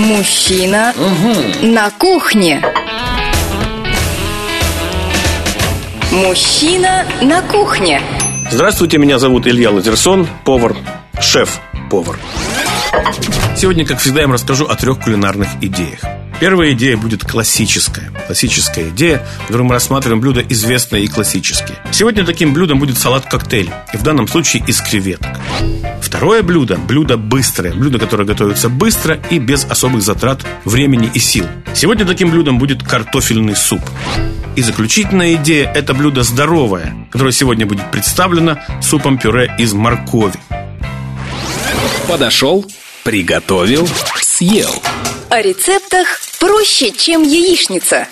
Мужчина на кухне. Мужчина на кухне. Здравствуйте, меня зовут Илья Лазерсон, повар, шеф-повар. Сегодня, как всегда, я вам расскажу о трех кулинарных идеях. Первая идея будет классическая. Классическая идея, в которой мы рассматриваем блюда известные и классические. Сегодня таким блюдом будет салат-коктейль, и в данном случае из креветок. Второе блюдо – блюдо быстрое, блюдо, которое готовится быстро и без особых затрат времени и сил. Сегодня таким блюдом будет картофельный суп. И заключительная идея – это блюдо здоровое, которое сегодня будет представлено супом-пюре из моркови. Подошел, приготовил, съел. О рецептах проще, чем яичница.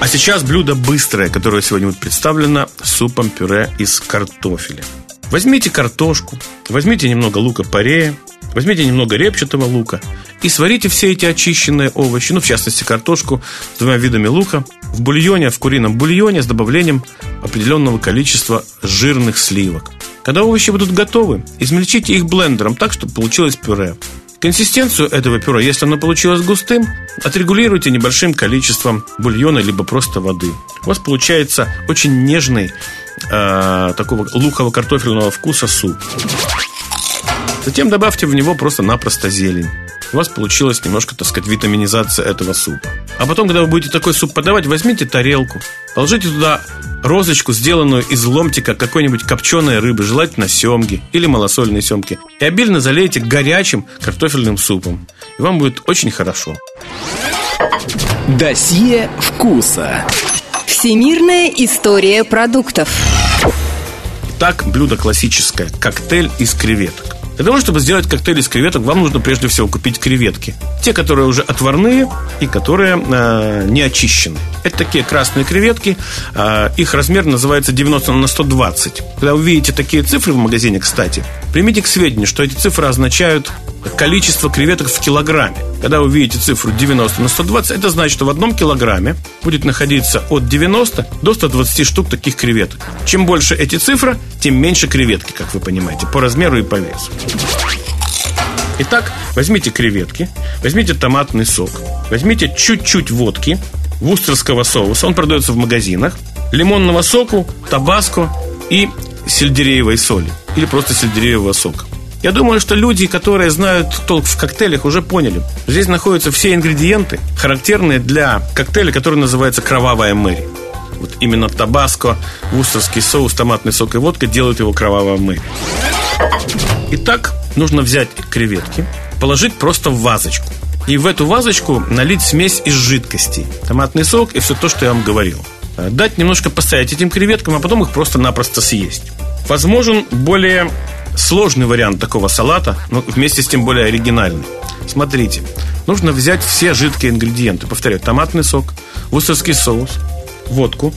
А сейчас блюдо быстрое, которое сегодня будет представлено супом-пюре из картофеля. Возьмите картошку, возьмите немного лука-порея, возьмите немного репчатого лука и сварите все эти очищенные овощи, ну, в частности, картошку с двумя видами лука, в бульоне, в курином бульоне с добавлением определенного количества жирных сливок. Когда овощи будут готовы, измельчите их блендером так, чтобы получилось пюре. Консистенцию этого пюре, если оно получилось густым, отрегулируйте небольшим количеством бульона либо просто воды. У вас получается очень нежный э, такого луково-картофельного вкуса суп. Затем добавьте в него просто-напросто зелень. У вас получилась немножко, так сказать, витаминизация этого супа. А потом, когда вы будете такой суп подавать, возьмите тарелку, положите туда розочку, сделанную из ломтика какой-нибудь копченой рыбы, желательно семги или малосольной семги, и обильно залейте горячим картофельным супом. И вам будет очень хорошо. Досье вкуса. Всемирная история продуктов. Так, блюдо классическое – коктейль из креветок. Для того, чтобы сделать коктейль из креветок, вам нужно прежде всего купить креветки. Те, которые уже отварные и которые э, не очищены. Это такие красные креветки. Э, их размер называется 90 на 120. Когда вы видите такие цифры в магазине, кстати, примите к сведению, что эти цифры означают количество креветок в килограмме. Когда вы видите цифру 90 на 120, это значит, что в одном килограмме будет находиться от 90 до 120 штук таких креветок. Чем больше эти цифры, тем меньше креветки, как вы понимаете, по размеру и по весу. Итак, возьмите креветки, возьмите томатный сок, возьмите чуть-чуть водки, вустерского соуса, он продается в магазинах, лимонного соку, табаско и сельдереевой соли или просто сельдереевого сока. Я думаю, что люди, которые знают толк в коктейлях, уже поняли. Здесь находятся все ингредиенты, характерные для коктейля, который называется «Кровавая Мэри». Вот именно табаско, вустерский соус, томатный сок и водка делают его кровавая мэри. Итак, нужно взять креветки, положить просто в вазочку. И в эту вазочку налить смесь из жидкостей. Томатный сок и все то, что я вам говорил. Дать немножко постоять этим креветкам, а потом их просто-напросто съесть. Возможен более сложный вариант такого салата, но вместе с тем более оригинальный. Смотрите, нужно взять все жидкие ингредиенты. Повторяю, томатный сок, вустерский соус, водку,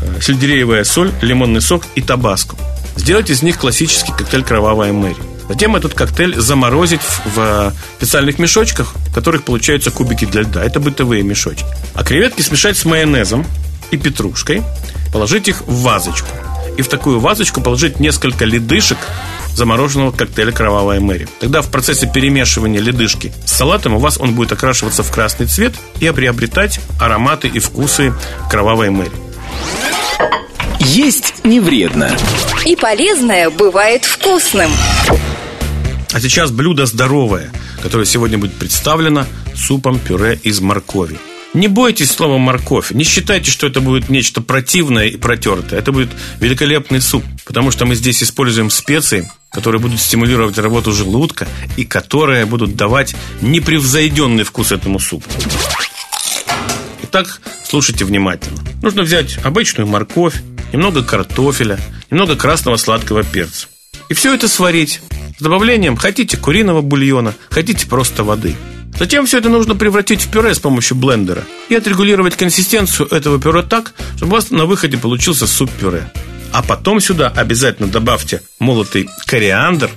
э, сельдереевая соль, лимонный сок и табаско. Сделать из них классический коктейль «Кровавая Мэри». Затем этот коктейль заморозить в, в специальных мешочках, в которых получаются кубики для льда. Это бытовые мешочки. А креветки смешать с майонезом и петрушкой, положить их в вазочку. И в такую вазочку положить несколько ледышек замороженного коктейля «Кровавая Мэри». Тогда в процессе перемешивания ледышки с салатом у вас он будет окрашиваться в красный цвет и приобретать ароматы и вкусы «Кровавой Мэри». Есть не вредно. И полезное бывает вкусным. А сейчас блюдо здоровое, которое сегодня будет представлено супом-пюре из моркови. Не бойтесь слова морковь. Не считайте, что это будет нечто противное и протертое. Это будет великолепный суп, потому что мы здесь используем специи, которые будут стимулировать работу желудка и которые будут давать непревзойденный вкус этому супу. Итак, слушайте внимательно. Нужно взять обычную морковь, немного картофеля, немного красного сладкого перца. И все это сварить с добавлением, хотите куриного бульона, хотите просто воды. Затем все это нужно превратить в пюре с помощью блендера и отрегулировать консистенцию этого пюре так, чтобы у вас на выходе получился суп-пюре. А потом сюда обязательно добавьте молотый кориандр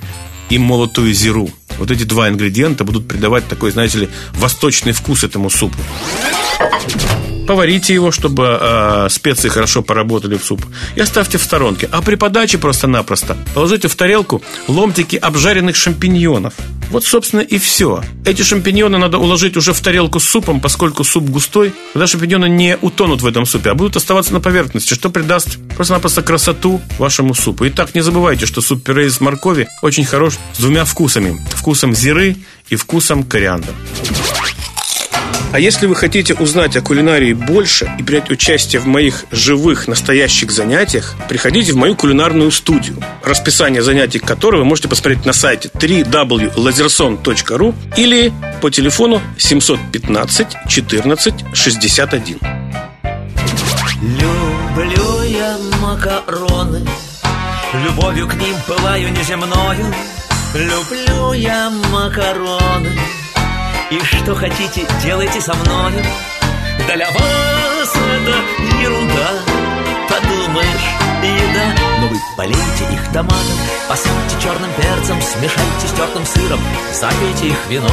и молотую зиру. Вот эти два ингредиента будут придавать такой, знаете ли, восточный вкус этому супу. Поварите его, чтобы э, специи хорошо поработали в суп. И оставьте в сторонке. А при подаче просто-напросто положите в тарелку ломтики обжаренных шампиньонов. Вот, собственно, и все. Эти шампиньоны надо уложить уже в тарелку с супом, поскольку суп густой. Тогда шампиньоны не утонут в этом супе, а будут оставаться на поверхности, что придаст просто-напросто красоту вашему супу. Итак, не забывайте, что суп-пюре из моркови очень хорош с двумя вкусами. Вкусом зиры и вкусом кориандра. А если вы хотите узнать о кулинарии больше и принять участие в моих живых, настоящих занятиях, приходите в мою кулинарную студию, расписание занятий которой вы можете посмотреть на сайте www.lazerson.ru или по телефону 715 14 61. Люблю я макароны, любовью к ним пылаю неземною. Люблю я макароны, и что хотите, делайте со мною Для вас это ерунда. Подумаешь, еда. Но вы полейте их томатом Посыпьте черным перцем Смешайте с тертым сыром Запейте их вином.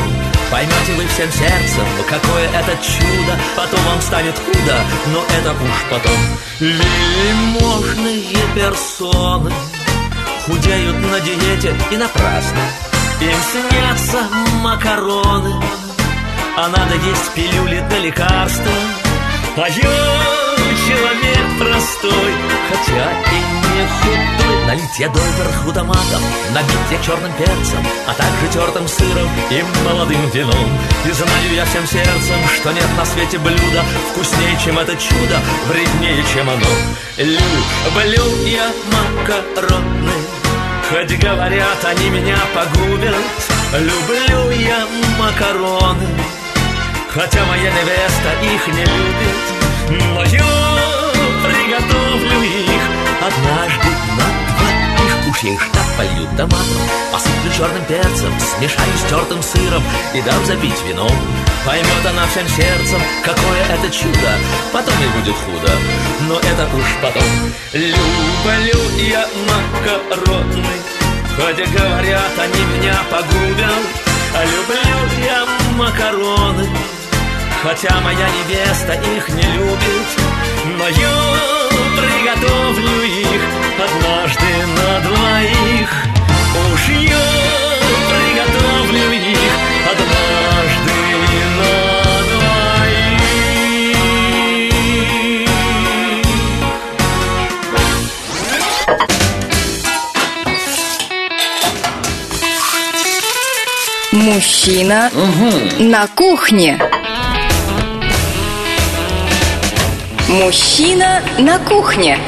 Поймете вы всем сердцем Какое это чудо. Потом вам станет худо Но это уж потом. Вельможные персоны Худеют на диете и напрасно. Им снятся макароны А надо есть пилюли да лекарства. А я человек простой Хотя и не худой. Налить я доверху томатом Набить я черным перцем А также тертым сыром и молодым вином. И знаю я всем сердцем Что нет на свете блюда Вкуснее, чем это чудо Вреднее, чем оно. Люблю я макароны. Хоть говорят, они меня погубят. Люблю я макароны Хотя моя невеста их не любит Но я приготовлю их Однажды на двоих Уж я их так полью томатом Посыплю черным перцем Смешаю с тертым сыром И дам запить вином. Поймет она всем сердцем Какое это чудо Потом ей будет худо. Но это уж потом. Люблю я макароны Хотя говорят, они меня погубят. А люблю я макароны Хотя моя невеста их не любит Но я приготовлю их Однажды на двоих. Уж я приготовлю их Однажды на Мужчина на кухне. Мужчина на кухне.